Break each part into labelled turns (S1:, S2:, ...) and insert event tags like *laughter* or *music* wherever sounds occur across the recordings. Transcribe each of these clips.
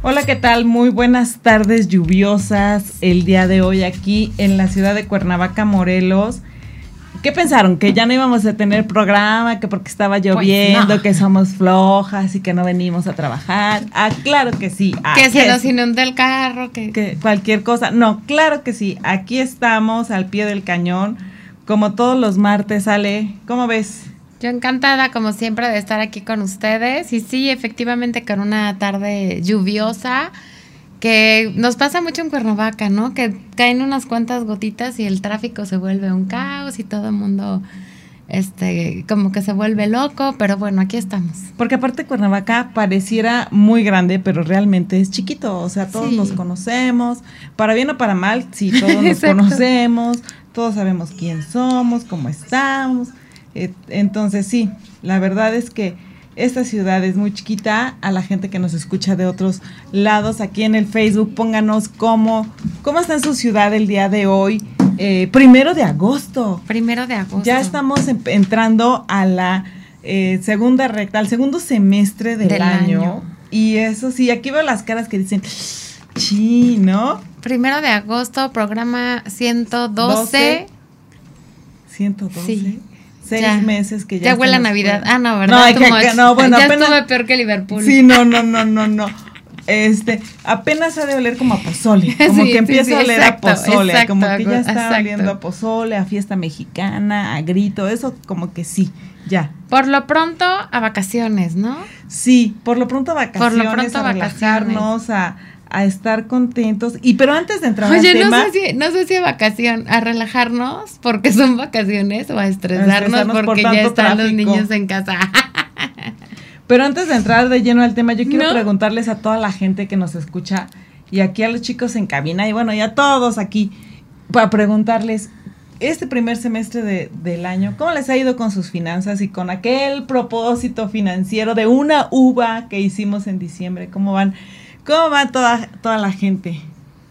S1: Hola, ¿qué tal? Muy buenas tardes lluviosas el día de hoy aquí en la ciudad de Cuernavaca, Morelos. ¿Qué pensaron? ¿Que ya no íbamos a tener programa? ¿Que porque estaba lloviendo? ¿Que somos flojas y que no venimos a trabajar? Ah, claro que sí.
S2: que se nos inunda el carro. Que...
S1: que cualquier cosa. No, claro que sí. Aquí estamos al pie del cañón. Como todos los martes, Ale. ¿Cómo ves?
S2: Yo encantada, como siempre, de estar aquí con ustedes. Y sí, efectivamente, con una tarde lluviosa, que nos pasa mucho en Cuernavaca, ¿no? Que caen unas cuantas gotitas y el tráfico se vuelve un caos y todo el mundo, este, como que se vuelve loco, pero bueno, aquí estamos.
S1: Porque aparte Cuernavaca pareciera muy grande, pero realmente es chiquito. O sea, todos nos conocemos, para bien o para mal, sí, todos *laughs* nos conocemos, todos sabemos quién somos, cómo estamos. Eh, entonces sí, la verdad es que esta ciudad es muy chiquita. A la gente que nos escucha de otros lados, aquí en el Facebook, pónganos cómo, cómo está en su ciudad el día de hoy. Eh, primero de agosto.
S2: Primero de agosto.
S1: Ya estamos entrando a la eh, segunda recta, al segundo semestre del, año. Y eso sí, aquí veo las caras que dicen, sí, ¿no?
S2: Primero de agosto, programa 112.
S1: 112. Sí seis meses que ya.
S2: Ya huele a Navidad. Ah, no, ¿verdad?
S1: No, no bueno,
S2: ya apenas. peor que Liverpool.
S1: Sí, no, no, no, no, no. Este, apenas ha de oler como a pozole, *laughs* como que empieza a oler a pozole, como que ya está oliendo a pozole, a fiesta mexicana, a grito, eso como que sí, ya.
S2: Por lo pronto a vacaciones, ¿no?
S1: Sí, por lo pronto a vacaciones, por lo pronto a, relajarnos, a, a estar contentos. Y pero antes de entrar
S2: Oye, no sé si, no sé si a vacación, a relajarnos porque son vacaciones o a estresarnos, porque ya están los niños en casa. *laughs*
S1: pero antes de entrar de lleno al tema, yo quiero preguntarles a toda la gente que nos escucha y aquí a los chicos en cabina y bueno, y a todos aquí para preguntarles este primer semestre de, del año, ¿cómo les ha ido con sus finanzas y con aquel propósito financiero de una uva que hicimos en diciembre? ¿Cómo van? ¿Cómo va toda, toda la gente?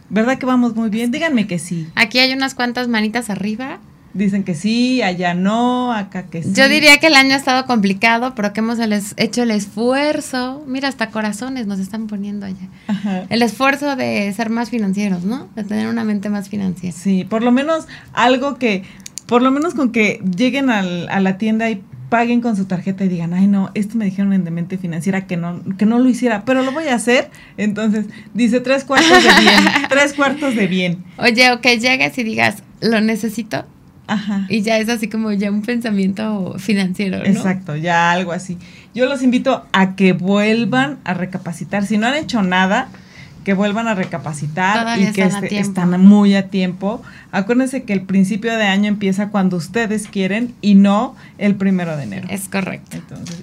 S1: ¿Verdad que vamos muy bien? Díganme que sí.
S2: Aquí hay unas cuantas manitas arriba.
S1: Dicen que sí, allá no, acá que sí.
S2: Yo diría que el año ha estado complicado, pero que hemos hecho el esfuerzo. Mira, hasta corazones nos están poniendo allá. El esfuerzo de ser más financieros, ¿no? De tener una mente más financiera.
S1: Sí, por lo menos algo que, por lo menos con que lleguen al, a la tienda y paguen con su tarjeta y digan, ay no, esto me dijeron en Demente Financiera que no, que no lo hiciera, pero lo voy a hacer. Entonces, dice tres cuartos de bien, *laughs* tres cuartos de bien.
S2: Oye, o que llegues y digas, lo necesito. Ajá. Y ya es así como ya un pensamiento financiero, ¿no?
S1: Exacto, ya algo así. Yo los invito a que vuelvan a recapacitar. Si no han hecho nada, que vuelvan a recapacitar y que este, están muy a tiempo. Acuérdense que el principio de año empieza cuando ustedes quieren y no el primero de enero.
S2: Es correcto.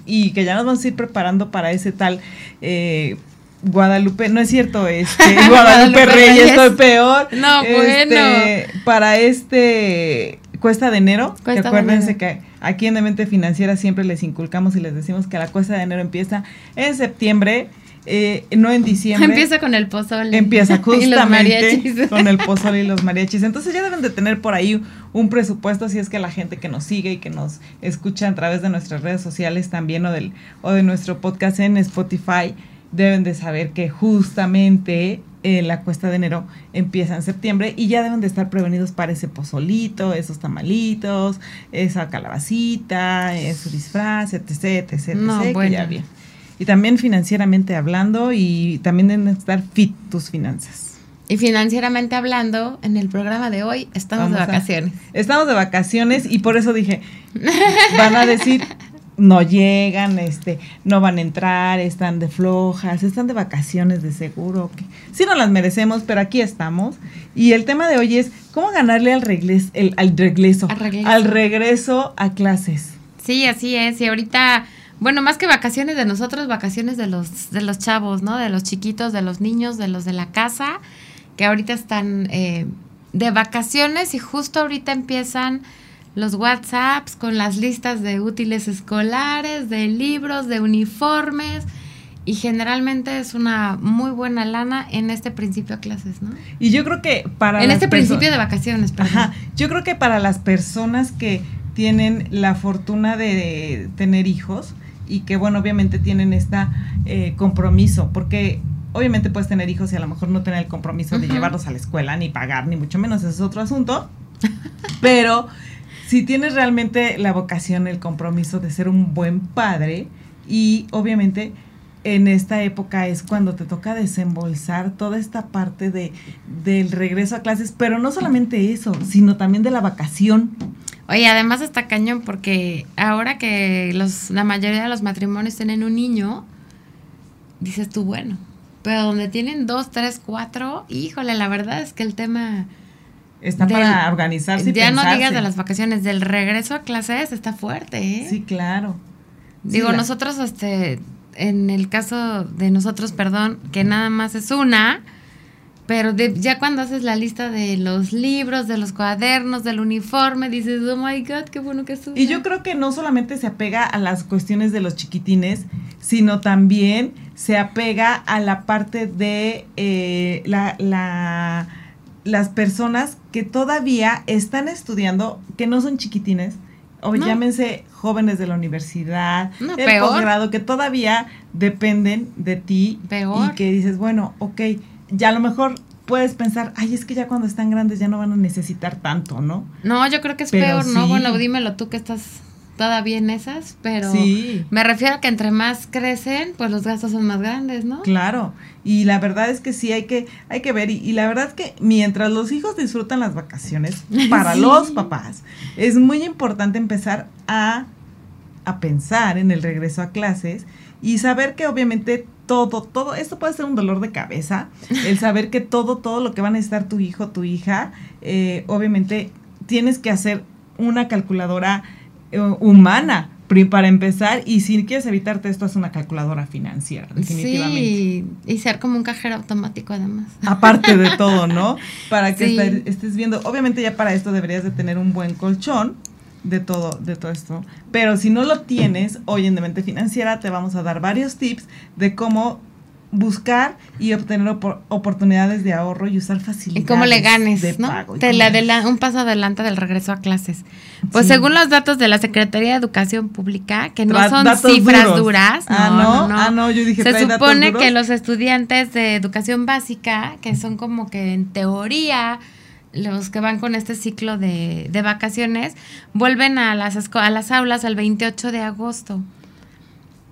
S1: y que ya nos vamos a ir preparando para ese tal eh, Guadalupe, no es cierto, este *laughs* Guadalupe, Reyes, estoy peor.
S2: No,
S1: este, bueno. Para este cuesta de enero, que acuérdense que aquí en Demente Financiera siempre les inculcamos y les decimos que la cuesta de enero empieza en septiembre eh, no en diciembre.
S2: Empieza con el pozole.
S1: Empieza *laughs* justamente con el pozole y los mariachis. Entonces ya deben de tener por ahí un presupuesto si es que la gente que nos sigue y que nos escucha a través de nuestras redes sociales también o, del, o de nuestro podcast en Spotify deben de saber que justamente eh, la cuesta de enero empieza en septiembre y ya deben de estar prevenidos para ese pozolito, esos tamalitos, esa calabacita, ese disfraz, etc, etc,
S2: no, bueno. ya
S1: bien y también financieramente hablando y también deben estar fit tus finanzas.
S2: Y financieramente hablando, en el programa de hoy estamos de vacaciones.
S1: estamos de vacaciones y por eso dije, *laughs* van a decir, no llegan, este, no van a entrar, están de flojas, están de vacaciones de seguro, que sí no las merecemos, pero aquí estamos. Y el tema de hoy es cómo ganarle al regreso, al regreso, al regreso a clases.
S2: Sí, así es. Y ahorita bueno, más que vacaciones de nosotros, vacaciones de los, de los chavos, ¿no? De los chiquitos, de los niños, de los de la casa, que ahorita están, eh, de vacaciones y justo ahorita empiezan los WhatsApps con las listas de útiles escolares, de libros, de uniformes y generalmente es una muy buena lana en este principio de clases, ¿no?
S1: Y yo creo que para...
S2: En este principio de vacaciones,
S1: perdón. Ajá, yo creo que para las personas que tienen la fortuna de tener hijos y que, bueno, obviamente tienen este compromiso, porque obviamente puedes tener hijos y a lo mejor no tener el compromiso de llevarlos a la escuela, ni pagar, ni mucho menos, ese es otro asunto, *laughs* pero si tienes realmente la vocación, el compromiso de ser un buen padre y obviamente en esta época es cuando te toca desembolsar toda esta parte de, del regreso a clases, pero no solamente eso, sino también de la vacación.
S2: Oye, además está cañón porque ahora que los, la mayoría de los matrimonios tienen un niño, dices tú, bueno, pero donde tienen dos, tres, cuatro, híjole, la verdad es que el tema...
S1: Está para organizarse. Y
S2: ya no digas de las vacaciones, del regreso a clases está fuerte, ¿eh?
S1: Sí, claro.
S2: Digo, nosotros, este, en el caso de nosotros, perdón, que nada más es una, pero ya cuando haces la lista de los libros, de los cuadernos, del uniforme, dices, oh my God, qué bueno que es.
S1: Y yo creo que no solamente se apega a las cuestiones de los chiquitines, sino también se apega a la parte de eh, la, la, las personas que todavía están estudiando, que no son chiquitines, o llámense jóvenes de la universidad,
S2: no, el posgrado,
S1: que todavía dependen de ti
S2: peor.
S1: y que dices, bueno, ok, ya a lo mejor puedes pensar, ay, es que ya cuando están grandes ya no van a necesitar tanto, ¿no?
S2: No, yo creo que es peor, ¿no? Bueno, dímelo tú que estás todavía en esas, pero me refiero a que entre más crecen, pues los gastos son más grandes, ¿no?
S1: Claro, y la verdad es que sí hay que, hay que ver, y, la verdad es que mientras los hijos disfrutan las vacaciones, *laughs* para los papás, es muy importante empezar a, a pensar en el regreso a clases y saber que obviamente todo, todo, esto puede ser un dolor de cabeza, el saber que todo, todo lo que va a necesitar tu hijo, tu hija, eh, obviamente tienes que hacer una calculadora eh, humana para empezar y si quieres evitarte esto es una calculadora financiera definitivamente.
S2: Sí y ser como un cajero automático además.
S1: Aparte de todo no *laughs* para que estés viendo. Obviamente ya para esto deberías de tener un buen colchón de todo, de todo esto. Pero si no lo tienes, hoy en Demente Financiera te vamos a dar varios tips de cómo buscar y obtener oportunidades de ahorro y usar facilidades.
S2: Y cómo le ganes, ¿no? Te la un paso adelante del regreso a clases. Pues según los datos de la Secretaría de Educación Pública, que no son cifras duras,
S1: ah, no, no, Ah, no, yo dije,
S2: se supone que los estudiantes de educación básica, que son como que en teoría los que van con este ciclo de, de vacaciones, vuelven a las, a las aulas el 28 de agosto.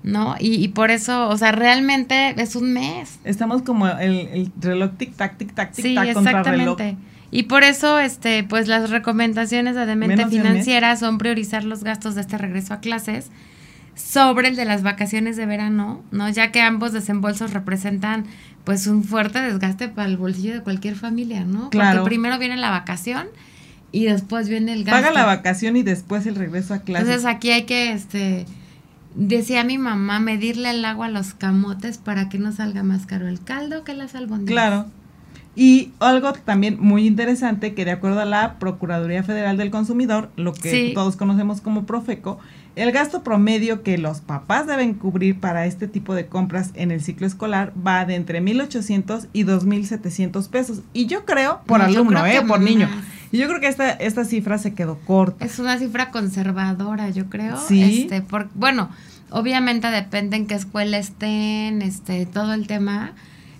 S2: ¿no? Y, por eso, o sea, realmente es un mes.
S1: Estamos como el, reloj tic-tac, tic-tac, tic-tac
S2: sí, exactamente. Y por eso, este, pues las recomendaciones de Demente Financiera son priorizar los gastos de este regreso a clases sobre el de las vacaciones de verano, ¿no? Ya que ambos desembolsos representan pues un fuerte desgaste para el bolsillo de cualquier familia, ¿no?
S1: Claro.
S2: Porque primero viene la vacación y después viene el gasto.
S1: Paga la vacación y después el regreso a clases.
S2: Entonces aquí hay que, este, decía mi mamá, medirle el agua a los camotes para que no salga más caro el caldo que las albóndigas.
S1: Claro. Y algo también muy interesante que de acuerdo a la Procuraduría Federal del Consumidor, lo que todos conocemos como Profeco, el gasto promedio que los papás deben cubrir para este tipo de compras en el ciclo escolar va de entre 1.800 y 2.700 pesos. Y yo creo, por alumno, ¿eh? Por niño. Y yo creo que esta, esta cifra se quedó corta.
S2: Es una cifra conservadora, yo creo.
S1: Sí.
S2: Este, por, bueno, obviamente depende en qué escuela estén, este, todo el tema.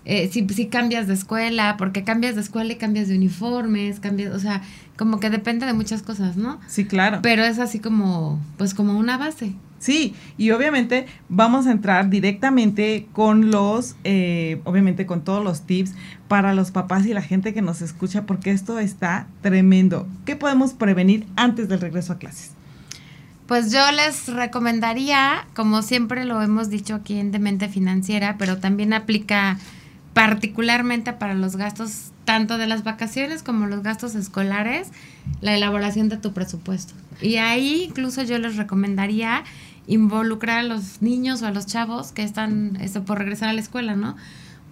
S2: Eh, si, si cambias de escuela, porque cambias de escuela y cambias de uniformes, cambias, o sea, como que depende de muchas cosas, ¿no?
S1: Sí, claro.
S2: Pero es así como, pues como una base.
S1: Sí, y obviamente vamos a entrar directamente con los, eh, obviamente con todos los tips para los papás y la gente que nos escucha, porque esto está tremendo. ¿Qué podemos prevenir antes del regreso a clases?
S2: Pues yo les recomendaría, como siempre lo hemos dicho aquí en Demente Financiera, pero también aplica particularmente para los gastos tanto de las vacaciones como los gastos escolares, la elaboración de tu presupuesto. Y ahí incluso yo les recomendaría involucrar a los niños o a los chavos que están esto, por regresar a la escuela, ¿no?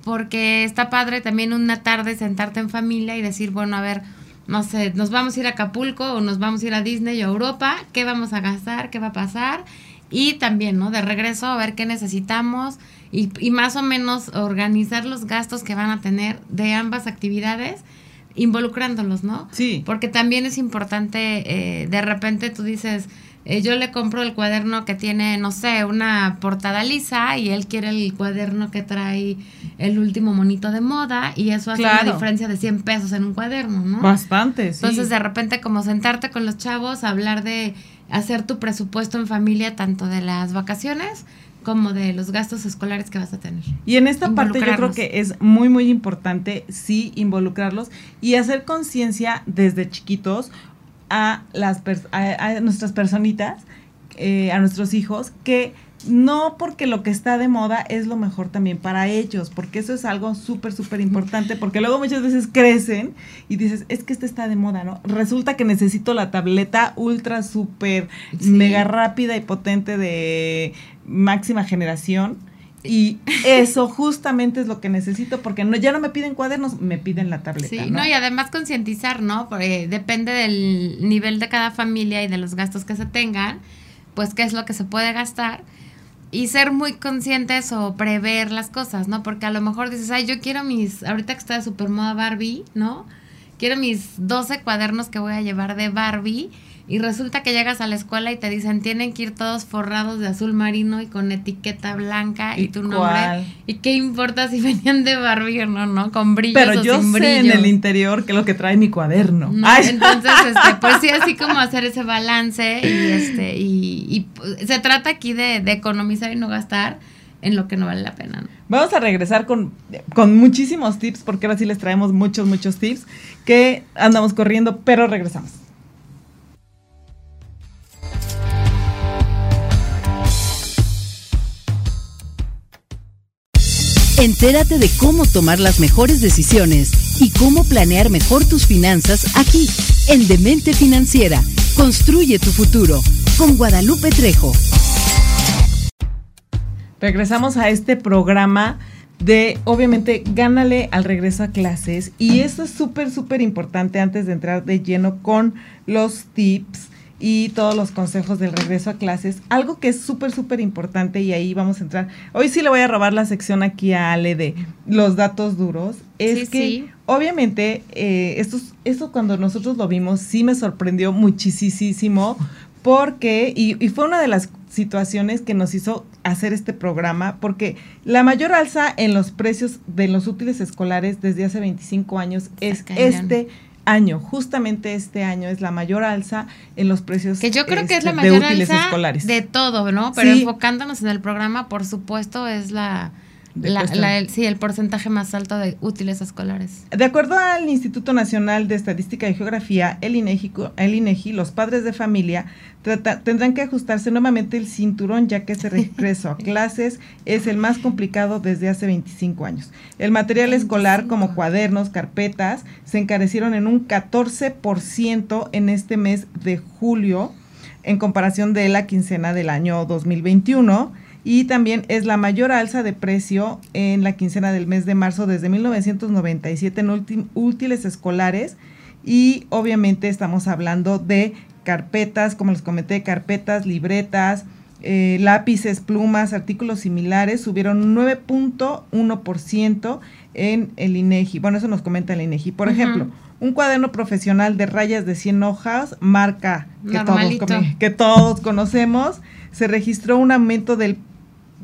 S2: Porque está padre también una tarde sentarte en familia y decir, bueno, a ver, no sé, nos vamos a ir a Acapulco o nos vamos a ir a Disney o Europa, ¿qué vamos a gastar? ¿Qué va a pasar? Y también, ¿no? De regreso a ver qué necesitamos y, y más o menos organizar los gastos que van a tener de ambas actividades involucrándolos, ¿no?
S1: Sí.
S2: Porque también es importante, eh, de repente tú dices, eh, yo le compro el cuaderno que tiene, no sé, una portada lisa y él quiere el cuaderno que trae el último monito de moda y eso hace una diferencia de 100 pesos en un cuaderno, ¿no?
S1: Bastante, sí.
S2: Entonces, de repente, como sentarte con los chavos, hablar de hacer tu presupuesto en familia, tanto de las vacaciones como de los gastos escolares que vas a tener.
S1: Y en esta parte yo creo que es muy, muy importante, sí, involucrarlos y hacer conciencia desde chiquitos a, las a, nuestras personitas, eh, a nuestros hijos, que no porque lo que está de moda es lo mejor también para ellos, porque eso es algo súper, súper importante, porque luego muchas veces crecen y dices, es que este está de moda, ¿no? Resulta que necesito la tableta ultra, súper, mega rápida y potente de máxima generación. Y eso justamente es lo que necesito, porque no, ya no me piden cuadernos, me piden la tableta.
S2: Sí, ¿no? y además concientizar, ¿no? Porque depende del nivel de cada familia y de los gastos que se tengan, pues qué es lo que se puede gastar y ser muy conscientes o prever las cosas, ¿no? Porque a lo mejor dices, ay, yo quiero mis, ahorita que está de super moda Barbie, ¿no? Quiero mis 12 cuadernos que voy a llevar de Barbie y resulta que llegas a la escuela y te dicen tienen que ir todos forrados de azul marino y con etiqueta blanca y, tu nombre. ¿Y qué importa si *laughs* venían de Barbie o no, no? Con brillos
S1: Pero yo sé en el interior que lo que trae mi cuaderno.
S2: entonces, *laughs* este, pues sí, así como hacer ese balance y este y, y pues, se trata aquí de, de, economizar y no gastar en lo que no vale la pena.
S1: Vamos a regresar con, con muchísimos tips porque ahora sí les traemos muchos, muchos tips que andamos corriendo, pero regresamos.
S3: Entérate de cómo tomar las mejores decisiones y cómo planear mejor tus finanzas aquí, en Demente Financiera. Construye tu futuro con Guadalupe Trejo.
S1: Regresamos a este programa de, obviamente, gánale al regreso a clases. Y eso es súper, súper importante antes de entrar de lleno con los tips y todos los consejos del regreso a clases. Algo que es súper, súper importante y ahí vamos a entrar. Hoy sí le voy a robar la sección aquí a Ale de los datos duros. Es que obviamente eh, esto, esto cuando nosotros lo vimos sí me sorprendió muchísimo porque, y, y fue una de las situaciones que nos hizo hacer este programa, porque la mayor alza en los precios de los útiles escolares desde hace 25 años es este año, justamente este año es la mayor alza en los precios
S2: que yo creo que es la este, mayor alza de todo, ¿no? Pero enfocándonos en el programa, por supuesto, es la el, sí, el porcentaje más alto de útiles escolares.
S1: De acuerdo al Instituto Nacional de Estadística y Geografía, el INEGI, el INEGI los padres de familia tendrán que ajustarse nuevamente el cinturón ya que ese regreso a *laughs* clases es el más complicado desde hace 25 años. El material escolar como cuadernos, carpetas, se encarecieron en un 14% en este mes de julio en comparación de la quincena del año 2021 y también es la mayor alza de precio en la quincena del mes de marzo desde 1997 en útiles escolares y obviamente estamos hablando de carpetas, como les comenté, carpetas, libretas, eh, lápices, plumas, artículos similares subieron 9.1% en el INEGI. Bueno, eso nos comenta el INEGI. Por ejemplo, un cuaderno profesional de rayas de 100 hojas, marca que todos, que todos conocemos, se registró un aumento del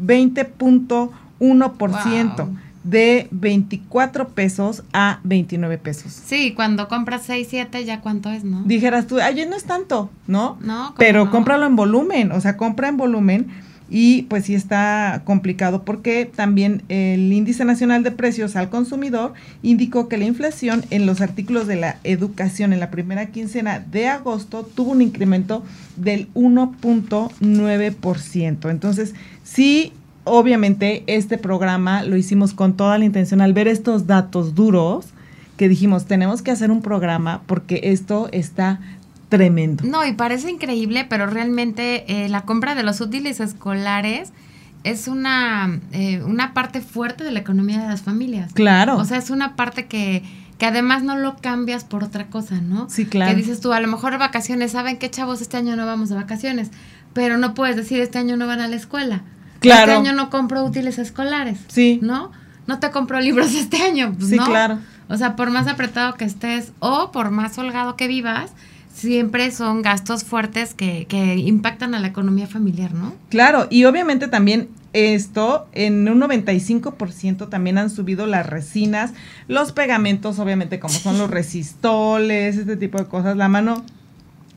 S1: 20.1% de 24 pesos a 29 pesos.
S2: Sí, cuando compras 6, 7, ya cuánto es, ¿no?
S1: Dijeras tú, ay, no es tanto, ¿no?
S2: No,
S1: Pero cómpralo en volumen, o sea, compra en volumen y pues sí está complicado porque también el índice nacional de precios al consumidor indicó que la inflación en los artículos de la educación en la primera quincena de agosto tuvo un incremento del 1.9%. Entonces, sí, obviamente este programa lo hicimos con toda la intención al ver estos datos duros que dijimos, tenemos que hacer un programa porque esto está tremendo.
S2: No, y parece increíble, pero realmente eh, la compra de los útiles escolares es una, eh, una parte fuerte de la economía de las familias.
S1: Claro.
S2: O sea, es una parte que que además no lo cambias por otra cosa, ¿no?
S1: Sí, claro.
S2: Que dices tú, a lo mejor vacaciones, ¿saben qué chavos? Este año no vamos de vacaciones, pero no puedes decir, este año no van a la escuela.
S1: Claro.
S2: Este año no compro útiles escolares.
S1: Sí.
S2: ¿No? No te compro libros *laughs* este año. Pues,
S1: Sí,
S2: no.
S1: claro.
S2: O sea, por más apretado que estés o por más holgado que vivas, siempre son gastos fuertes que, que impactan a la economía familiar, ¿no?
S1: Claro, y obviamente también esto, en un 95% también han subido las resinas, los pegamentos, obviamente como son los *laughs* resistoles, este tipo de cosas, la mano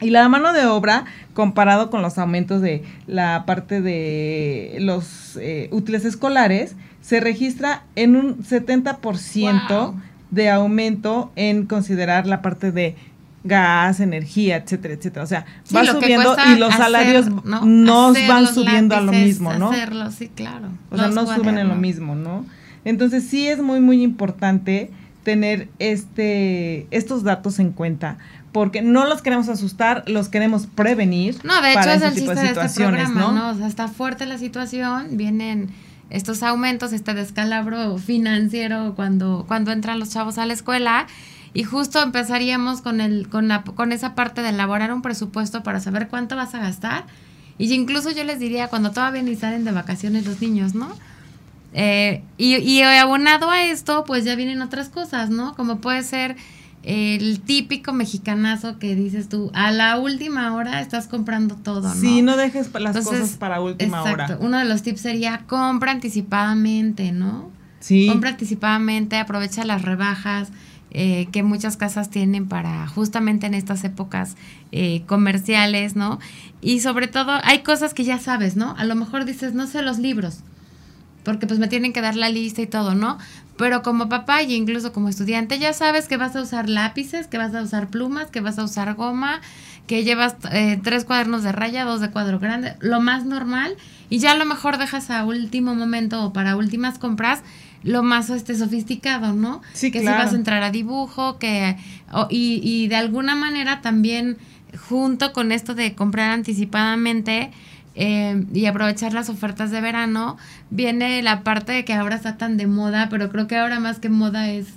S1: y la mano de obra, comparado con los aumentos de la parte de los eh, útiles escolares, se registra en un 70%
S2: Wow.
S1: de aumento en considerar la parte de gas, energía, etcétera, etcétera. O sea,
S2: Sí,
S1: va subiendo y los
S2: hacer,
S1: salarios
S2: ¿no?
S1: nos
S2: Hacer
S1: van subiendo a lo mismo, ¿no?
S2: Hacerlo, sí, claro.
S1: O sea, no suben en lo mismo, ¿no? Entonces sí es muy, muy importante tener este, estos datos en cuenta, porque no los queremos asustar, los queremos prevenir.
S2: No, de hecho
S1: para
S2: es el
S1: tipo
S2: chiste de, este
S1: situaciones,
S2: programa, ¿no? O sea, está fuerte la situación, vienen estos aumentos, este descalabro financiero cuando, cuando entran los chavos a la escuela y justo empezaríamos con el, con la, con esa parte de elaborar un presupuesto para saber cuánto vas a gastar. Y incluso yo les diría cuando todavía ni salen de vacaciones los niños, ¿no? Eh, y, y abonado a esto, pues ya vienen otras cosas, ¿no? Como puede ser el típico mexicanazo que dices tú, a la última hora estás comprando todo, ¿no?
S1: Sí, no dejes las
S2: Entonces,
S1: cosas para última
S2: exacto.
S1: hora.
S2: Uno de los tips sería compra anticipadamente, ¿no?
S1: Sí,
S2: Compra anticipadamente, aprovecha las rebajas eh, que muchas casas tienen para justamente en estas épocas eh, comerciales, ¿no? Y sobre todo hay cosas que ya sabes, ¿no? A lo mejor dices, no sé los libros, porque pues me tienen que dar la lista y todo, ¿no? Pero como papá y incluso como estudiante ya sabes que vas a usar lápices, que vas a usar plumas, que vas a usar goma, que llevas eh, tres cuadernos de raya, dos de cuadro grande, lo más normal, y ya a lo mejor dejas a último momento o para últimas compras lo más este sofisticado, ¿no?
S1: Sí,
S2: que
S1: claro.
S2: si vas a entrar a dibujo, que y, y de alguna manera también junto con esto de comprar anticipadamente eh, y aprovechar las ofertas de verano, viene la parte de que ahora está tan de moda, pero creo que ahora más que moda es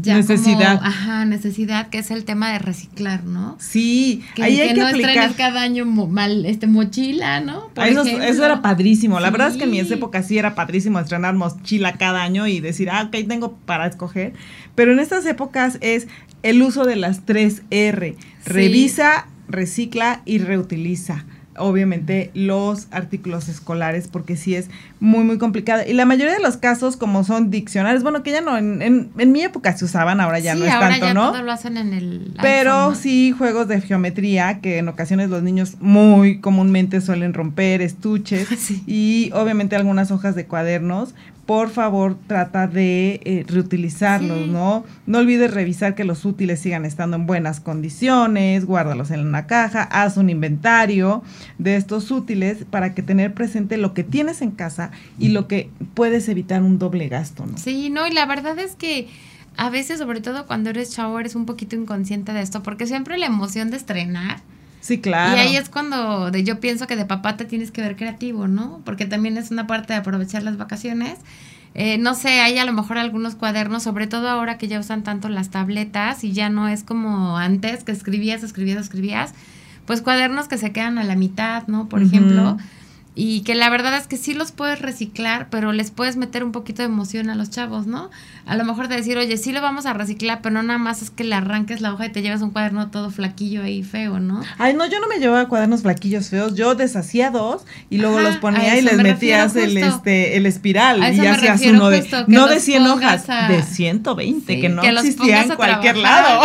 S2: ya
S1: Necesidad.
S2: como, ajá, necesidad, que es el tema de reciclar, ¿no?
S1: sí,
S2: Que,
S1: ahí
S2: que
S1: hay que
S2: no
S1: aplicar.
S2: estrenes cada año mo- mal, este mochila, ¿no? Por
S1: Eso,
S2: ejemplo.
S1: eso era padrísimo. La verdad es que en mi
S2: Sí.
S1: época sí era padrísimo estrenar mochila cada año y decir, ah, ok, tengo para escoger. Pero en estas épocas es el uso de las tres R.
S2: Sí.
S1: Revisa, recicla y reutiliza. Obviamente los artículos escolares porque sí es muy muy complicado y la mayoría de los casos como son diccionarios bueno que ya no en, en, en mi época se usaban ahora ya
S2: sí,
S1: no es
S2: ahora
S1: tanto
S2: ya
S1: no
S2: todo lo hacen en el
S1: pero
S2: iPhone, ¿no?
S1: sí juegos de geometría que en ocasiones los niños muy comúnmente suelen romper estuches *laughs*
S2: Sí.
S1: y obviamente algunas hojas de cuadernos. Por favor, trata de eh, reutilizarlos,
S2: Sí.
S1: ¿no? No olvides revisar que los útiles sigan estando en buenas condiciones, guárdalos en una caja, haz un inventario de estos útiles para que tener presente lo que tienes en casa y lo que puedes evitar un doble gasto, ¿no?
S2: Sí, no, y la verdad es que a veces, sobre todo cuando eres chavo, eres un poquito inconsciente de esto, porque siempre la emoción de estrenar.
S1: Sí, claro.
S2: Y ahí es cuando de, yo pienso que de papá te tienes que ver creativo, ¿no? Porque también es una parte de aprovechar las vacaciones. Eh, no sé, hay a lo mejor algunos cuadernos, sobre todo ahora que ya usan tanto las tabletas y ya no es como antes que escribías, escribías, escribías. Pues cuadernos que se quedan a la mitad, ¿no? Por ejemplo. Y que la verdad es que sí los puedes reciclar, pero les puedes meter un poquito de emoción a los chavos, ¿no? A lo mejor de decir, oye, sí lo vamos a reciclar, pero no nada más es que le arranques la hoja y te llevas un cuaderno todo flaquillo ahí feo, ¿no?
S1: Ay, no, yo no me llevaba cuadernos flaquillos feos, yo deshacía dos y luego
S2: Ajá,
S1: los ponía y les
S2: me
S1: metías el este el espiral y ya hacías uno de no de 100 hojas,
S2: a-
S1: de 120
S2: Sí,
S1: que no
S2: que
S1: existía en cualquier
S2: trabajar.
S1: lado.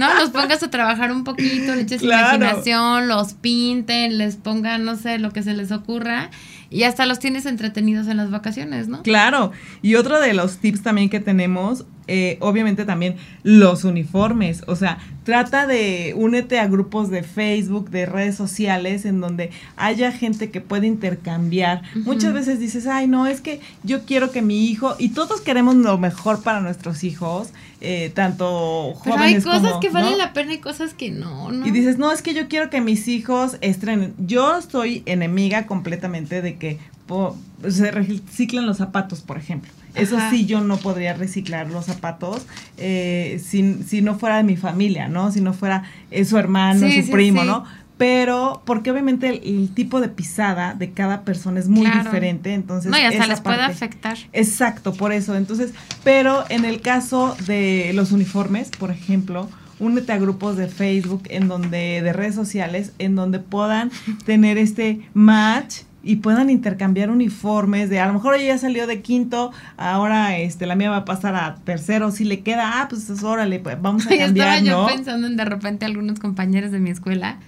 S2: No, los pongas a trabajar un poquito, le eches
S1: Claro.
S2: imaginación, los pinten, les pongan, no sé, lo que se les ocurra y hasta los tienes entretenidos en las vacaciones, ¿no?
S1: Claro, y otro de los tips también que tenemos, eh, obviamente también los uniformes, o sea, trata de únete a grupos de Facebook, de redes sociales, en donde haya gente que pueda intercambiar. Muchas veces dices, ay, no, es que yo quiero que mi hijo, y todos queremos lo mejor para nuestros hijos, eh, tanto
S2: Pero
S1: jóvenes
S2: hay cosas
S1: como,
S2: que valen
S1: ¿no?
S2: la pena y cosas que no, ¿no?
S1: Y dices, no, es que yo quiero que mis hijos estrenen. Yo estoy enemiga completamente de que se reciclan los zapatos, por ejemplo. Eso sí, yo no podría reciclar los zapatos eh, si, si, no fuera de mi familia, ¿no? Si no fuera eh, su hermano, su primo, ¿no? Pero, porque obviamente el, tipo de pisada de cada persona es muy diferente, entonces...
S2: No, y hasta les puede afectar.
S1: Exacto, por eso. Entonces, pero en el caso de los uniformes, por ejemplo, únete a grupos de Facebook, en donde, de redes sociales, en donde puedan tener este match y puedan intercambiar uniformes de a lo mejor ella ya salió de quinto, ahora este la mía va a pasar a tercero, si le queda, ah, pues órale, pues vamos a *laughs* cambiar,
S2: Estaba yo pensando en de repente algunos compañeros de mi escuela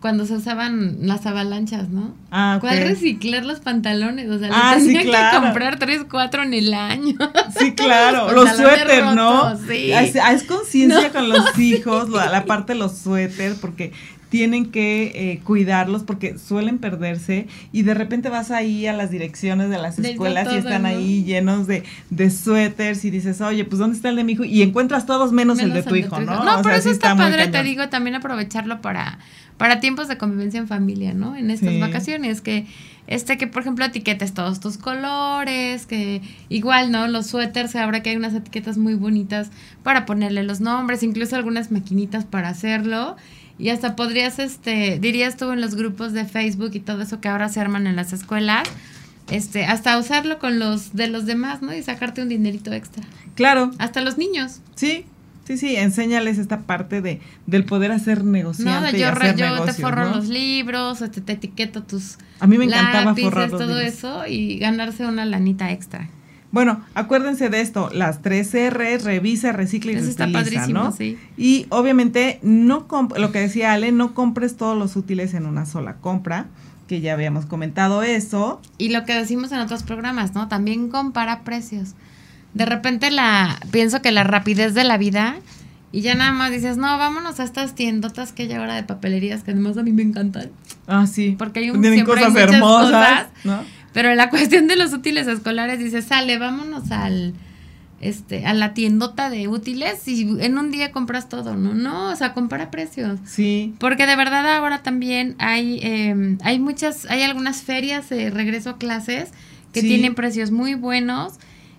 S2: cuando se usaban las avalanchas, ¿no? Ah, ¿Cuál reciclar los pantalones? O sea, ah, tenían que comprar tres, cuatro en el año.
S1: Sí, *laughs* claro. los suéteres, ¿no? Sí. Es, conciencia con los hijos, la, *laughs* parte de los suéteres, porque tienen que eh, cuidarlos porque suelen perderse y de repente vas ahí a las direcciones de las escuelas y están ahí llenos de, de suéteres y dices, oye, pues ¿dónde está el de mi hijo? Y encuentras todos menos, el de tu hijo, ¿no?
S2: No, pero eso está, padre, te digo, también aprovecharlo para, para tiempos de convivencia en familia, ¿no? En estas vacaciones, que este que por ejemplo etiquetes todos tus colores, que igual, ¿no? Los suéteres, ahora que hay unas etiquetas muy bonitas para ponerle los nombres, incluso algunas maquinitas para hacerlo y hasta podrías, este, dirías tú en los grupos de Facebook y todo eso que ahora se arman en las escuelas, este, hasta usarlo con los de los demás, ¿no? Y sacarte un dinerito extra.
S1: Claro.
S2: Hasta los niños.
S1: Sí, sí, sí, enséñales esta parte de del poder hacer negociante no, yo,
S2: yo te forro los libros, te, te, etiqueto tus
S1: A mí me encantaba
S2: forrar todo eso y ganarse una lanita extra.
S1: Bueno, acuérdense de esto, las tres R, revisa, recicla y Eso reutiliza, ¿no? Sí. Y obviamente no lo que decía Ale, no compres todos los útiles en una sola compra, que ya habíamos comentado eso.
S2: Y lo que decimos en otros programas, ¿no? También compara precios. De repente la pienso que la rapidez de la vida y ya nada más dices, no, vámonos a estas tiendotas que hay ahora de papelerías que además a mí me encantan.
S1: Ah, sí.
S2: Porque hay un Tienen cosas hermosas, ¿no? Pero la *laughs* cuestión de los útiles escolares dice, sale, vámonos al este a la tiendota de útiles y en un día compras todo, ¿no? No, o sea, compara precios.
S1: Sí.
S2: Porque de verdad ahora también hay eh, hay muchas hay algunas ferias de regreso a clases que tienen precios muy buenos.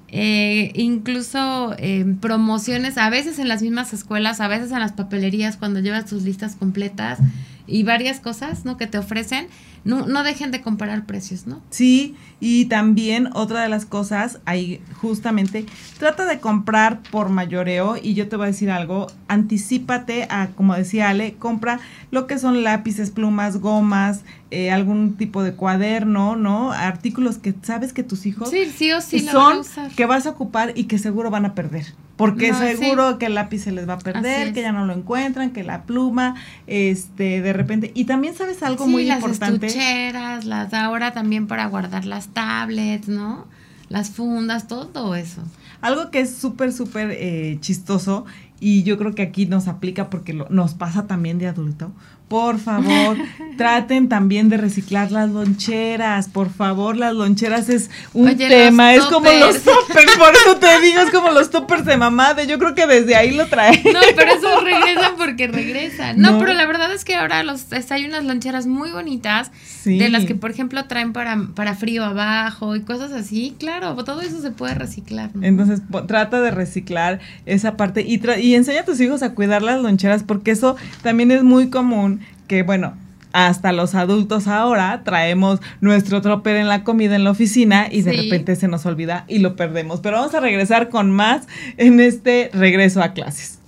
S2: Eh, incluso eh, promociones, a veces en las mismas escuelas, a veces en las papelerías cuando llevas tus listas completas y varias cosas, ¿no? Que te ofrecen no, no dejen de comparar precios, ¿no?
S1: Sí, y también otra de las cosas, ahí justamente, trata de comprar por mayoreo y yo te voy a decir algo, anticipate a, como decía Ale, compra lo que son lápices, plumas, gomas, eh, algún tipo de cuaderno, ¿no? Artículos que sabes que tus hijos
S2: sí, sí o sí
S1: son que vas a ocupar y que seguro van a perder. Porque seguro que el lápiz se les va a perder, que ya no lo encuentran, que la pluma, este, de repente. Y también sabes algo muy
S2: las
S1: importante.
S2: Las ahora también para guardar las tablets, ¿no? Las fundas, todo eso.
S1: Algo que es súper, súper eh, chistoso y yo creo que aquí nos aplica porque nos pasa también de adulto por favor, *laughs* traten también de reciclar las loncheras, por favor, las loncheras es un tema, es como los toppers, por eso te *laughs* digo, es como los toppers de mamá, de yo creo que desde ahí lo traen.
S2: No, pero eso regresan porque regresan. No, pero la verdad es que ahora los hay unas loncheras muy bonitas, de las que por ejemplo traen para, para frío abajo y cosas así, claro, todo eso se puede reciclar.
S1: Entonces, trata de reciclar esa parte y, y enseña a tus hijos a cuidar las loncheras porque eso también es muy común que bueno, hasta los adultos ahora traemos nuestro tropper en la comida en la oficina y de repente se nos olvida y lo perdemos. Pero vamos a regresar con más en este regreso a clases.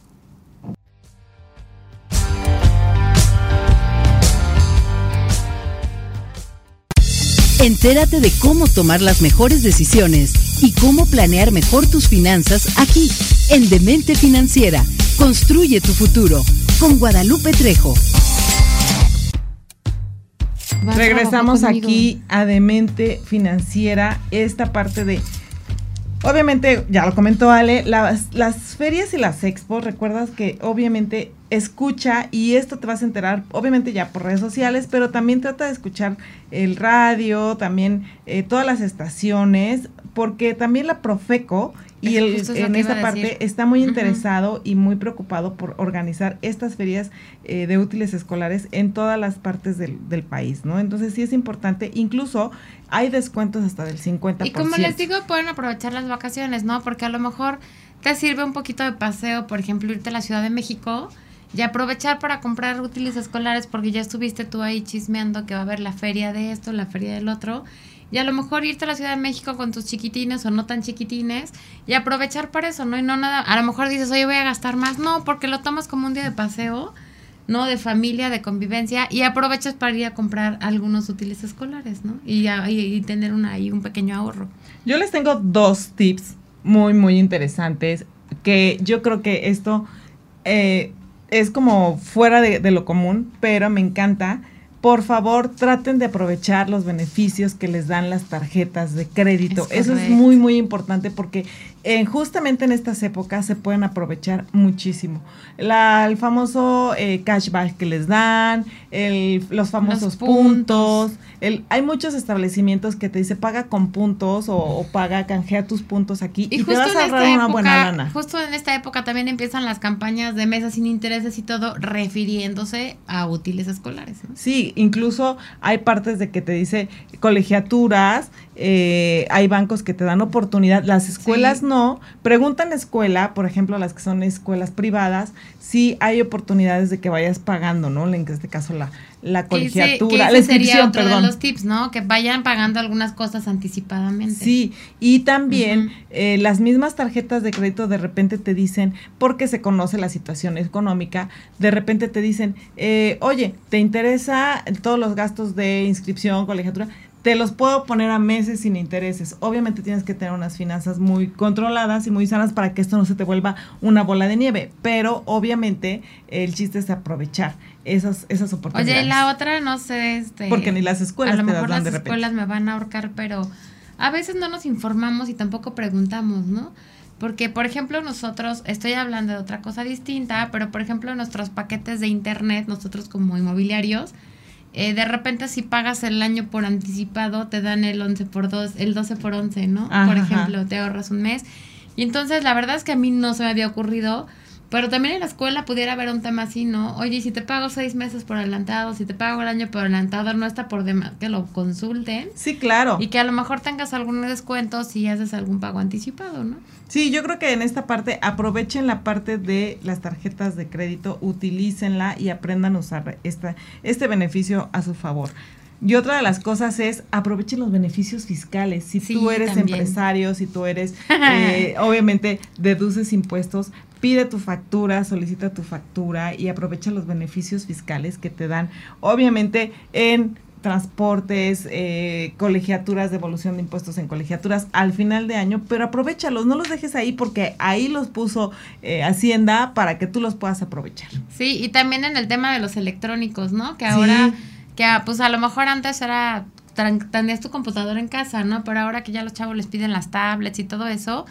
S3: Entérate de cómo tomar las mejores decisiones y cómo planear mejor tus finanzas aquí, en Demente Financiera. Construye tu futuro con Guadalupe Trejo.
S1: Regresamos aquí a Demente Financiera, esta parte de... Obviamente, ya lo comentó Ale, las, las ferias y las expos, recuerdas que obviamente escucha y esto te vas a enterar, obviamente ya por redes sociales, pero también trata de escuchar el radio, también eh, todas las estaciones, porque también la Profeco y el, en esta parte está muy interesado y muy preocupado por organizar estas ferias eh, de útiles escolares en todas las partes del, del, país, ¿no? Entonces sí es importante, incluso hay descuentos hasta del 50%.
S2: Y como les digo, pueden aprovechar las vacaciones, ¿no? Porque a lo mejor te sirve un poquito de paseo, por ejemplo, irte a la Ciudad de México y aprovechar para comprar útiles escolares porque ya estuviste tú ahí chismeando que va a haber la feria de esto, la feria del otro y a lo mejor irte a la Ciudad de México con tus chiquitines o no tan chiquitines y aprovechar para eso, ¿no? Y no nada, a lo mejor dices, oye, voy a gastar más, no, porque lo tomas como un día de paseo, ¿no? De familia, de convivencia y aprovechas para ir a comprar algunos útiles escolares, ¿no? Y, y, tener una, ahí un pequeño ahorro.
S1: Yo les tengo dos tips muy, muy interesantes que yo creo que esto eh, es como fuera de, de lo común, pero me encanta por favor traten de aprovechar los beneficios que les dan las tarjetas de crédito. Eso es muy, muy importante porque justamente en estas épocas se pueden aprovechar muchísimo. La, el famoso eh, cashback que les dan, el, los famosos puntos. El, hay muchos establecimientos que te dice paga con puntos o, paga, canjea tus puntos aquí y, te vas a ahorrar una buena lana.
S2: Justo en esta época también empiezan las campañas de mesas sin intereses y todo refiriéndose a útiles escolares.
S1: Sí, incluso hay partes de que te dice colegiaturas eh, hay bancos que te dan oportunidad, las escuelas no. Pregunta en la escuela, por ejemplo, las que son escuelas privadas, si hay oportunidades de que vayas pagando, ¿no? En este caso la, la colegiatura,
S2: la sería otro de los tips, ¿no? Que vayan pagando algunas cosas anticipadamente.
S1: Sí, y también eh, las mismas tarjetas de crédito de repente te dicen, porque se conoce la situación económica, de repente te dicen, eh, oye, ¿te interesa todos los gastos de inscripción, colegiatura? Te los puedo poner a meses sin intereses. Obviamente tienes que tener unas finanzas muy controladas y muy sanas para que esto no se te vuelva una bola de nieve, pero obviamente el chiste es aprovechar esas, esas oportunidades.
S2: Oye, y la otra, no sé, este...
S1: Porque ni las escuelas
S2: A lo mejor las escuelas me van a ahorcar, pero a veces no nos informamos y tampoco preguntamos, ¿no? Porque, por ejemplo, nosotros, estoy hablando de otra cosa distinta, pero por ejemplo, nuestros paquetes de internet, nosotros como inmobiliarios, eh, de repente si pagas el año por anticipado, te dan el 11 por 2, el 12 por 11, ¿no? por ejemplo, te ahorras un mes. Y entonces la verdad es que a mí no se me había ocurrido, pero también en la escuela pudiera haber un tema así, ¿no? Oye, si te pago seis meses por adelantado, si te pago el año por adelantado, no está por demás que lo consulten.
S1: Sí, claro.
S2: Y que a lo mejor tengas algún descuento si haces algún pago anticipado, ¿no?
S1: Sí, yo creo que en esta parte aprovechen la parte de las tarjetas de crédito, utilícenla y aprendan a usar esta, este beneficio a su favor. Y otra de las cosas es aprovechen los beneficios fiscales. Si tú eres empresario, si tú eres, *laughs* eh, obviamente, deduces impuestos, pide tu factura, solicita tu factura y aprovecha los beneficios fiscales que te dan, obviamente, en transportes, eh, colegiaturas, devolución de impuestos en colegiaturas al final de año, pero aprovechalos, no los dejes ahí porque ahí los puso eh, Hacienda para que tú los puedas aprovechar.
S2: Sí, y también en el tema de los electrónicos, ¿no? Que ahora, que pues a lo mejor antes era, tenías tu computadora en casa, ¿no? Pero ahora que ya los chavos les piden las tablets y todo eso,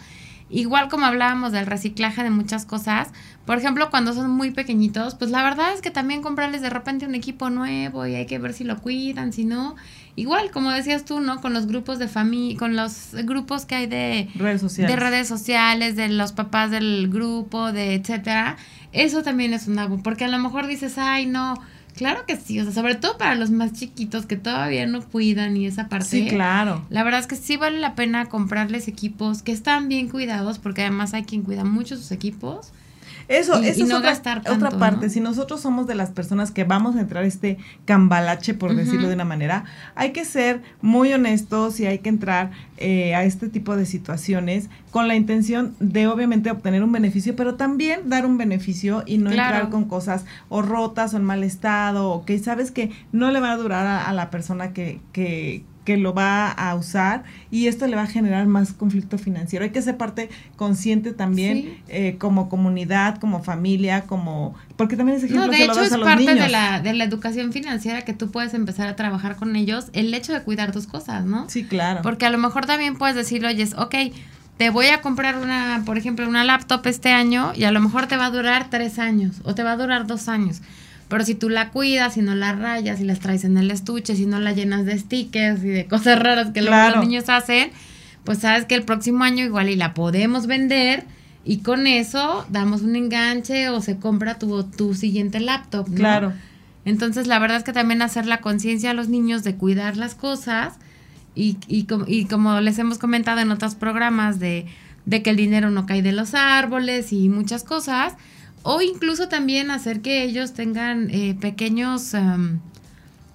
S2: Igual como hablábamos del reciclaje de muchas cosas, por ejemplo, cuando son muy pequeñitos, pues la verdad es que también comprarles de repente un equipo nuevo y hay que ver si lo cuidan, si no. Igual, como decías tú, ¿no? Con los grupos de familia, con los grupos que hay de
S1: redes sociales,
S2: de redes sociales, de los papás del grupo, de etcétera. Eso también es un algo, porque a lo mejor dices, ay, no, Claro que sí, o sea, sobre todo para los más chiquitos que todavía no cuidan y esa parte.
S1: Sí, claro.
S2: La verdad es que sí vale la pena comprarles equipos que están bien cuidados, porque además hay quien cuida mucho sus equipos
S1: eso, eso es otra, parte. Si nosotros somos de las personas que vamos a entrar a este cambalache, por decirlo de una manera, hay que ser muy honestos y hay que entrar eh, a este tipo de situaciones con la intención de obviamente obtener un beneficio, pero también dar un beneficio y no entrar con cosas o rotas o en mal estado o que sabes que no le va a durar a, la persona que, que que lo va a usar y esto le va a generar más conflicto financiero. Hay que ser parte consciente también eh, como comunidad, como familia, como porque también es ejemplo
S2: no, de hecho es parte de la de la educación financiera que tú puedes empezar a trabajar con ellos, el hecho de cuidar tus cosas, ¿no?
S1: Sí, claro.
S2: Porque a lo mejor también puedes decir, oye, ok, te voy a comprar una, por ejemplo, una laptop este año y a lo mejor te va a durar tres años o te va a durar dos años. Pero si tú la cuidas, si no la rayas, si las traes en el estuche, si no la llenas de stickers y de cosas raras que los niños hacen, pues sabes que el próximo año igual y la podemos vender y con eso damos un enganche o se compra tu, tu siguiente laptop. ¿no?
S1: Claro.
S2: Entonces, la verdad es que también hacer la conciencia a los niños de cuidar las cosas y, y, y como les hemos comentado en otros programas de, de, que el dinero no cae de los árboles y muchas cosas, o incluso también hacer que ellos tengan eh, pequeños um,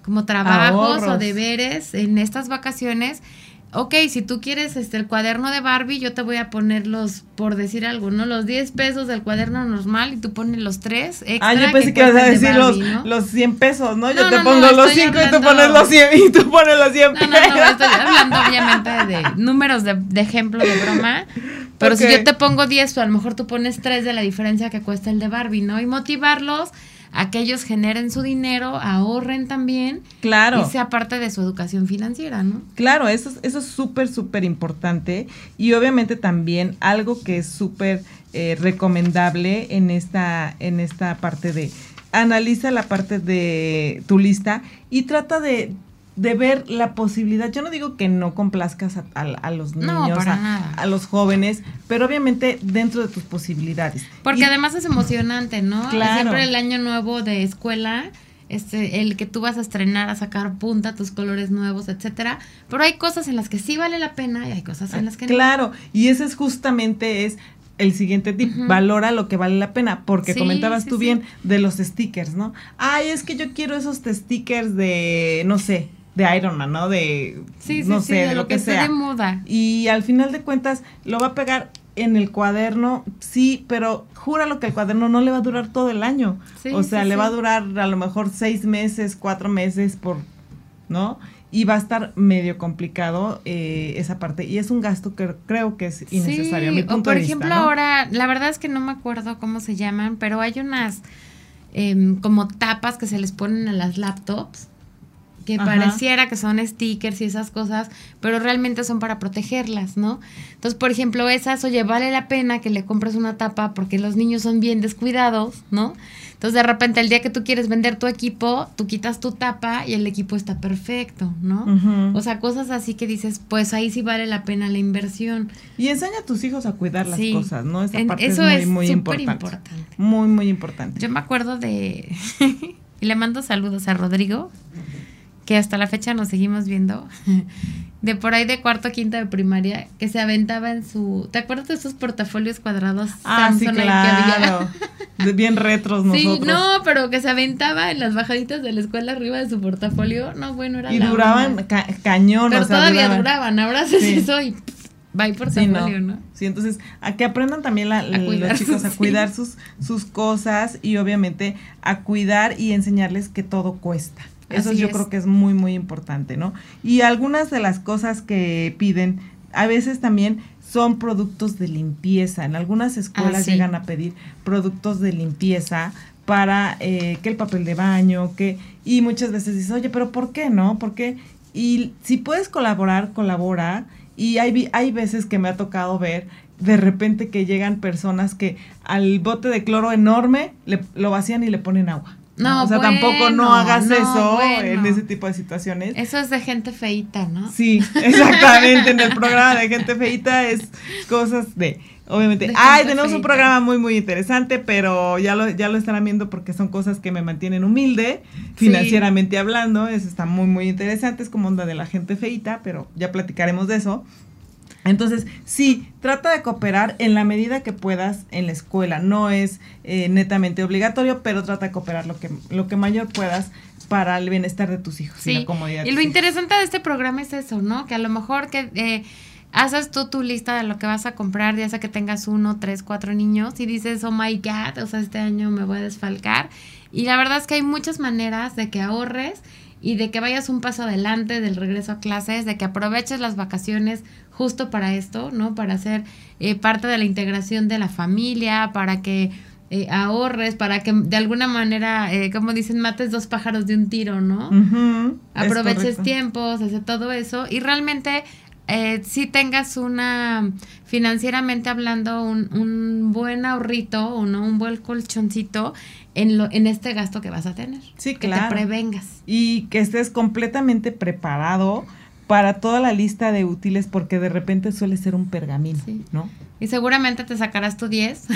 S2: como trabajos Ahorros. o deberes en estas vacaciones ok, si tú quieres este el cuaderno de Barbie, yo te voy a poner los, por decir algo, ¿no? Los 10 pesos del cuaderno normal y tú pones los 3 extra.
S1: Ah, yo pensé que, ibas a decir
S2: Barbie,
S1: los,
S2: ¿no?
S1: los 100 pesos, ¿no? Yo
S2: No,
S1: te
S2: no,
S1: pongo los
S2: estoy
S1: 5 y tú
S2: hablando-
S1: pones los 100 y tú pones los 100
S2: No, no, no, estoy hablando obviamente de números de, de ejemplo de broma. *laughs* Pero si yo te pongo 10, a lo mejor tú pones 3 de la diferencia que cuesta el de Barbie, ¿no? Y motivarlos a que ellos generen su dinero, ahorren también
S1: Claro.
S2: y sea parte de su educación financiera, ¿no?
S1: Claro, eso es eso es súper, súper importante. Y obviamente también algo que es súper eh, recomendable en esta, en esta parte de analiza la parte de tu lista y trata de, de ver la posibilidad. Yo no digo que no complazcas a, a- a los niños, a, los jóvenes, pero obviamente dentro de tus posibilidades.
S2: Porque
S1: Y-
S2: además es emocionante, ¿no?
S1: Claro.
S2: Siempre el año nuevo de escuela, este, el que tú vas a estrenar, a sacar punta, tus colores nuevos, etcétera. Pero hay cosas en las que sí vale la pena y hay cosas en las que no.
S1: Claro, y ese es justamente es el siguiente tip, valora lo que vale la pena, porque
S2: Sí,
S1: comentabas
S2: sí,
S1: tú
S2: sí.
S1: bien de los stickers, ¿no? Ay, es que yo quiero esos stickers de, no sé, de Iron Man, ¿no? De,
S2: Sí, sí,
S1: no
S2: sí,
S1: sé, de, lo que, sea.
S2: de moda.
S1: Y al final de cuentas lo va a pegar en el cuaderno, sí, pero júralo que el cuaderno no le va a durar todo el año.
S2: Sí,
S1: o sea,
S2: sí,
S1: le va a durar a lo mejor seis meses, cuatro meses por, ¿no? Y va a estar medio complicado eh, esa parte. Y es un gasto que creo que es innecesario, a mi punto
S2: o por
S1: de
S2: ejemplo
S1: vista. ¿no?
S2: ahora, la verdad es que no me acuerdo cómo se llaman, pero hay unas em, como tapas que se les ponen a las laptops que
S1: Ajá.
S2: pareciera que son stickers y esas cosas, pero realmente son para protegerlas, ¿no? Entonces, por ejemplo, esas, oye, vale la pena que le compres una tapa porque los niños son bien descuidados, ¿no? Entonces, de repente, el día que tú quieres vender tu equipo, tú quitas tu tapa y el equipo está perfecto, ¿no?
S1: Ujú.
S2: O sea, cosas así que dices, pues ahí sí vale la pena la inversión.
S1: y enseña a tus hijos a cuidar las
S2: Sí.
S1: cosas, ¿no? Esa
S2: En-
S1: parte
S2: eso
S1: es muy, muy importante.
S2: importante.
S1: Muy, muy importante.
S2: Yo me acuerdo de... *laughs* y le mando saludos a Rodrigo, que hasta la fecha nos seguimos viendo. *laughs* De por ahí de cuarto, quinto de primaria, que se aventaba en su... ¿Te acuerdas de esos portafolios cuadrados
S1: ah, sí,
S2: Samsonite que había?
S1: claro. Bien retros *laughs*
S2: Sí,
S1: nosotros.
S2: no, pero que se aventaba en las bajaditas de la escuela arriba de su portafolio. No, bueno, era
S1: y
S2: la
S1: duraban ca- cañón.
S2: Pero
S1: o sea,
S2: todavía
S1: duraban.
S2: duraban. Ahora haces
S1: Sí.
S2: eso y va por
S1: Sí, no.
S2: ¿no?
S1: Sí, entonces, a que aprendan también la- los chicos a *laughs*
S2: sí.
S1: cuidar sus, sus cosas y obviamente a cuidar y enseñarles que todo cuesta. Eso
S2: Así
S1: yo
S2: es.
S1: creo que es muy, muy importante, ¿no? Y algunas de las cosas que piden, a veces también son productos de limpieza. En algunas escuelas
S2: Ah, sí.
S1: llegan a pedir productos de limpieza para eh, que el papel de baño, que y muchas veces dices, oye, pero ¿por qué no? ¿Por qué? Y si puedes colaborar, colabora. Y hay, hay veces que me ha tocado ver de repente que llegan personas que al bote de cloro enorme le, lo vacían y le ponen agua.
S2: No,
S1: o sea, tampoco no hagas
S2: no,
S1: eso en ese tipo de situaciones.
S2: Eso es de gente feita, ¿no?
S1: Sí, *laughs* exactamente. en el programa de Gente Feita es cosas de. Obviamente.
S2: De
S1: Ay, tenemos un programa muy, muy interesante, pero ya lo, ya lo estarán viendo porque son cosas que me mantienen humilde,
S2: Sí.
S1: financieramente hablando. Eso está muy, muy interesante. Es como onda de la gente feita, pero ya platicaremos de eso. Entonces, sí, trata de cooperar en la medida que puedas en la escuela. No es eh, netamente obligatorio, pero trata de cooperar lo que, lo que mayor puedas para el bienestar de tus hijos y la comodidad. de
S2: y lo interesante de este programa es eso, ¿no? Que a lo mejor que eh, haces tú tu lista de lo que vas a comprar, ya sea que tengas uno, tres, cuatro niños, y dices, oh my God, o sea, este año me voy a desfalcar. Y la verdad es que hay muchas maneras de que ahorres y de que vayas un paso adelante del regreso a clases, de que aproveches las vacaciones justo para esto, ¿no? Para ser eh, parte de la integración de la familia, para que eh, ahorres, para que de alguna manera, eh, como dicen, mates dos pájaros de un tiro, ¿no?
S1: Es
S2: aproveches tiempos, hace todo eso y realmente eh, si tengas una, financieramente hablando, un, un buen ahorrito o no, un buen colchoncito en, lo, en este gasto que vas a tener.
S1: Sí,
S2: que
S1: claro.
S2: te prevengas.
S1: Y que estés completamente preparado para toda la lista de útiles porque de repente suele ser un pergamino, ¿no?
S2: Y seguramente te sacarás tu 10 *laughs* si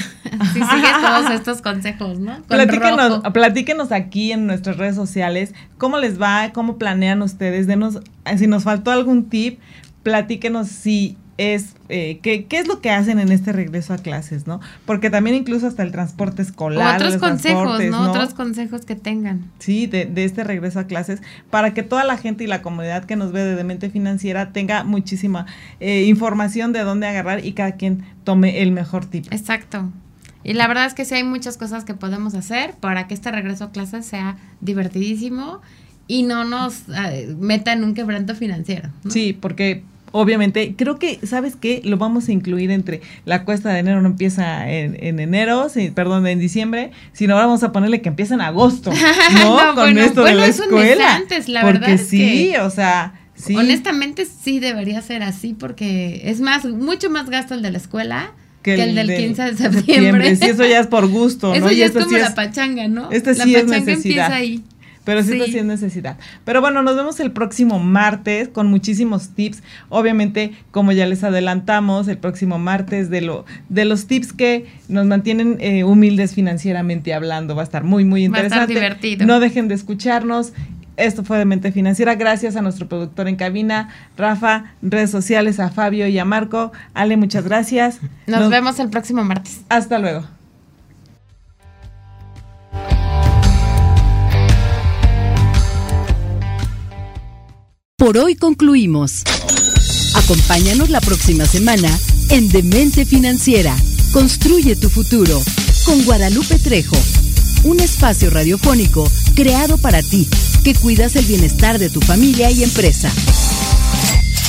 S2: sigues todos estos consejos, ¿no?
S1: platíquenos, platíquenos, aquí en nuestras redes sociales cómo les va, cómo planean ustedes, denos, si nos faltó algún tip, platíquenos si es eh, ¿qué, qué, es lo que hacen en este regreso a clases, ¿no? Porque también incluso hasta el transporte escolar.
S2: otros consejos, ¿no? Otros consejos que tengan.
S1: Sí, de, de, este regreso a clases, para que toda la gente y la comunidad que nos ve de Demente Financiera tenga muchísima eh, información de dónde agarrar y cada quien tome el mejor tipo.
S2: Exacto. Y la verdad es que sí hay muchas cosas que podemos hacer para que este regreso a clases sea divertidísimo y no nos eh, meta en un quebranto financiero.
S1: Sí, porque obviamente, creo que, ¿sabes qué? Lo vamos a incluir entre la cuesta de enero no empieza en, enero, perdón, en diciembre, sino ahora vamos a ponerle que empieza en agosto, *laughs* ¿no? Con esto de la escuela.
S2: Antes, la
S1: porque
S2: verdad
S1: sí, o sea, sí.
S2: Honestamente sí debería ser así porque es más, mucho más gasto el de la escuela que el, del 15 de septiembre.
S1: Sí, eso ya es por gusto, *laughs*
S2: ¿no?
S1: Eso
S2: ya es como la pachanga, ¿no?
S1: Este sí la pachanga empieza ahí. Pero sí, está siendo necesidad. Pero bueno, nos vemos el próximo martes con muchísimos tips. Obviamente, como ya les adelantamos, el próximo martes de, lo, de los tips que nos mantienen eh, humildes financieramente hablando. Va a estar muy, muy interesante.
S2: Va a estar divertido.
S1: No dejen de escucharnos. Esto fue de Mente Financiera. Gracias a nuestro productor en cabina, Rafa, redes sociales, a Fabio y a Marco. Ale, muchas gracias.
S2: Nos vemos el próximo martes.
S1: Hasta luego.
S3: Por hoy concluimos. Acompáñanos la próxima semana en Demente Financiera. Construye tu futuro con Guadalupe Trejo. Un espacio radiofónico creado para ti que cuidas el bienestar de tu familia y empresa.